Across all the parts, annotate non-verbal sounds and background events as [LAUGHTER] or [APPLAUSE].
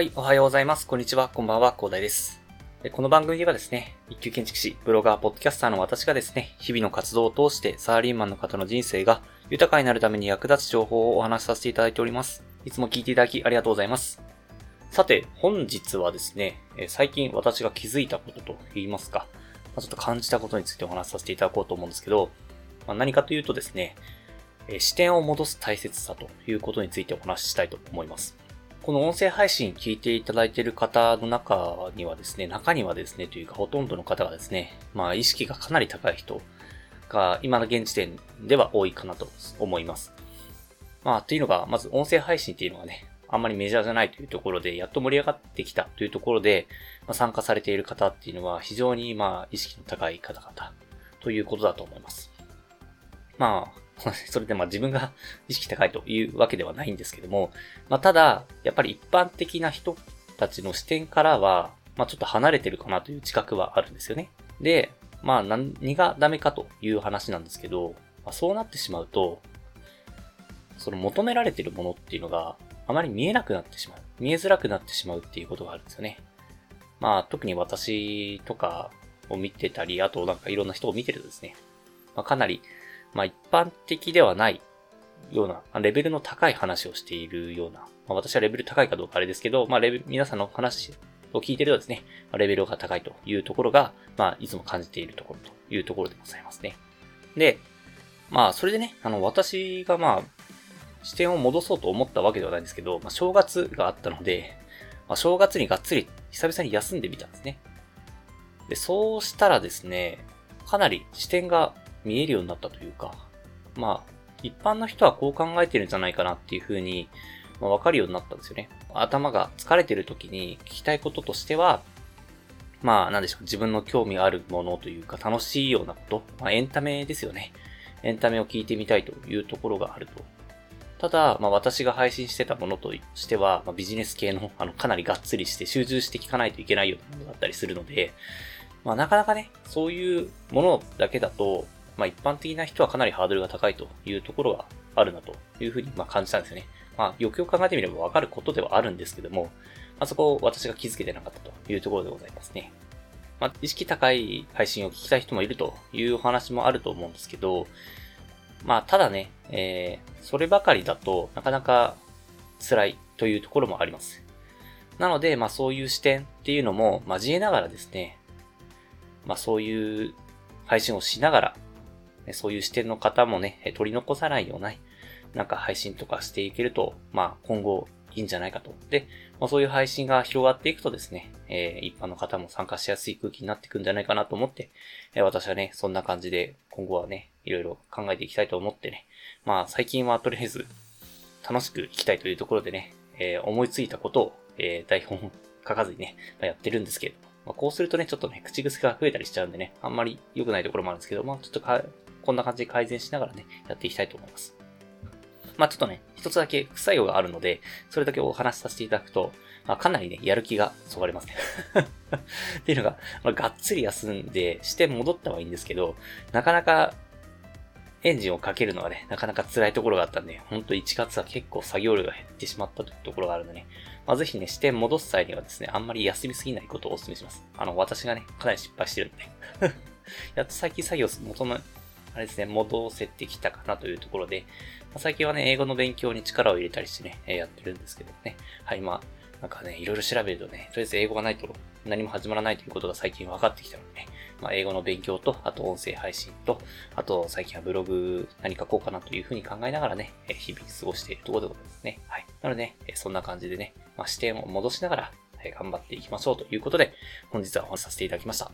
はい、おはようございます。こんにちは、こんばんは、広大です。この番組ではですね、一級建築士、ブロガー、ポッドキャスターの私がですね、日々の活動を通してサラリーマンの方の人生が豊かになるために役立つ情報をお話しさせていただいております。いつも聞いていただきありがとうございます。さて、本日はですね、最近私が気づいたことと言いますか、ちょっと感じたことについてお話しさせていただこうと思うんですけど、ま、何かというとですね、視点を戻す大切さということについてお話ししたいと思います。この音声配信聞いていただいている方の中にはですね、中にはですね、というかほとんどの方がですね、まあ意識がかなり高い人が今の現時点では多いかなと思います。まあというのが、まず音声配信っていうのはね、あんまりメジャーじゃないというところで、やっと盛り上がってきたというところで、まあ、参加されている方っていうのは非常にまあ意識の高い方々ということだと思います。まあ、[LAUGHS] それでまあ自分が意識高いというわけではないんですけども、まあただ、やっぱり一般的な人たちの視点からは、まあちょっと離れてるかなという自覚はあるんですよね。で、まあ何がダメかという話なんですけど、まあ、そうなってしまうと、その求められてるものっていうのがあまり見えなくなってしまう。見えづらくなってしまうっていうことがあるんですよね。まあ特に私とかを見てたり、あとなんかいろんな人を見てるとですね、まあ、かなりまあ一般的ではないような、レベルの高い話をしているような、まあ、私はレベル高いかどうかあれですけど、まあレベル皆さんの話を聞いてるとですね、ま、レベルが高いというところが、まあいつも感じているところというところでございますね。で、まあそれでね、あの私がまあ視点を戻そうと思ったわけではないんですけど、まあ正月があったので、まあ正月にがっつり久々に休んでみたんですね。で、そうしたらですね、かなり視点が見えるようになったというか、まあ、一般の人はこう考えてるんじゃないかなっていうふうに、まあ、わかるようになったんですよね。頭が疲れてる時に聞きたいこととしては、まあ、なんでしょう、自分の興味あるものというか、楽しいようなこと、まあ、エンタメですよね。エンタメを聞いてみたいというところがあると。ただ、まあ私が配信してたものとしては、まあ、ビジネス系の、あの、かなりがっつりして集中して聞かないといけないようなものだったりするので、まあなかなかね、そういうものだけだと、まあ一般的な人はかなりハードルが高いというところがあるなというふうにま感じたんですよね。まあよくよく考えてみればわかることではあるんですけども、まあそこを私が気づけてなかったというところでございますね。まあ意識高い配信を聞きたい人もいるというお話もあると思うんですけど、まあただね、えー、そればかりだとなかなか辛いというところもあります。なので、まあそういう視点っていうのも交えながらですね、まあそういう配信をしながら、そういう視点の方もね、取り残さないような、なんか配信とかしていけると、まあ今後いいんじゃないかと。で、まあ、そういう配信が広がっていくとですね、えー、一般の方も参加しやすい空気になっていくんじゃないかなと思って、えー、私はね、そんな感じで今後はね、いろいろ考えていきたいと思ってね、まあ最近はとりあえず楽しく生きたいというところでね、えー、思いついたことを、え台本書かずにね、まあ、やってるんですけど、まあ、こうするとね、ちょっとね、口癖が増えたりしちゃうんでね、あんまり良くないところもあるんですけど、まあちょっとか、こんな感じで改善しながらね、やっていきたいと思います。まあちょっとね、一つだけ副作用があるので、それだけお話しさせていただくと、まあかなりね、やる気がそがれますね [LAUGHS] っていうのが、まあ、がっつり休んで、視点戻ったはいいんですけど、なかなかエンジンをかけるのがね、なかなか辛いところがあったんで、ほんと1月は結構作業量が減ってしまったというところがあるんでね、まあ、ぜひね、視点戻す際にはですね、あんまり休みすぎないことをお勧めします。あの、私がね、かなり失敗してるんで [LAUGHS] やっと最近作業元の、あれですね、戻せてきたかなというところで、まあ、最近はね、英語の勉強に力を入れたりしてね、え、やってるんですけどね。はい、まあ、なんかね、いろいろ調べるとね、とりあえず英語がないと何も始まらないということが最近分かってきたのでね、まあ、英語の勉強と、あと音声配信と、あと最近はブログ何書こうかなというふうに考えながらね、日々過ごしているところでございますね。はい。なのでね、そんな感じでね、まあ、視点を戻しながら、頑張っていきましょうということで、本日はお話しさせていただきました。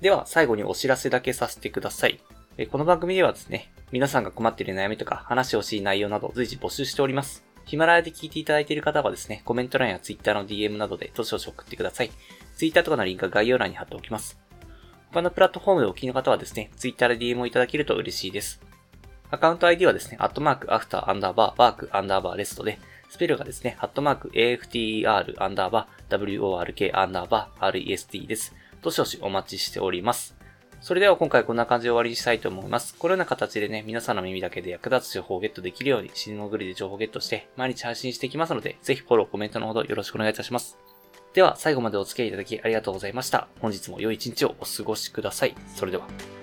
では、最後にお知らせだけさせてください。この番組ではですね、皆さんが困っている悩みとか話をしい内容など随時募集しております。ヒマラヤで聞いていただいている方はですね、コメント欄や Twitter の DM などでどしどし送ってください。Twitter とかのリンクは概要欄に貼っておきます。他のプラットフォームでお聞きの方はですね、Twitter で DM をいただけると嬉しいです。アカウント ID はですね、アットマーク、アフター、アンダーバー、ワーク、アンダーバー、レストで、スペルがですね、アットマーク、AFTER、アンダーバー、WORK、アンダーバー、REST です。どしどしお待ちしております。それでは今回こんな感じで終わりにしたいと思います。このような形でね、皆さんの耳だけで役立つ情報をゲットできるように、死に潜りで情報をゲットして、毎日配信していきますので、ぜひフォロー、コメントのほどよろしくお願いいたします。では、最後までお付き合いいただきありがとうございました。本日も良い一日をお過ごしください。それでは。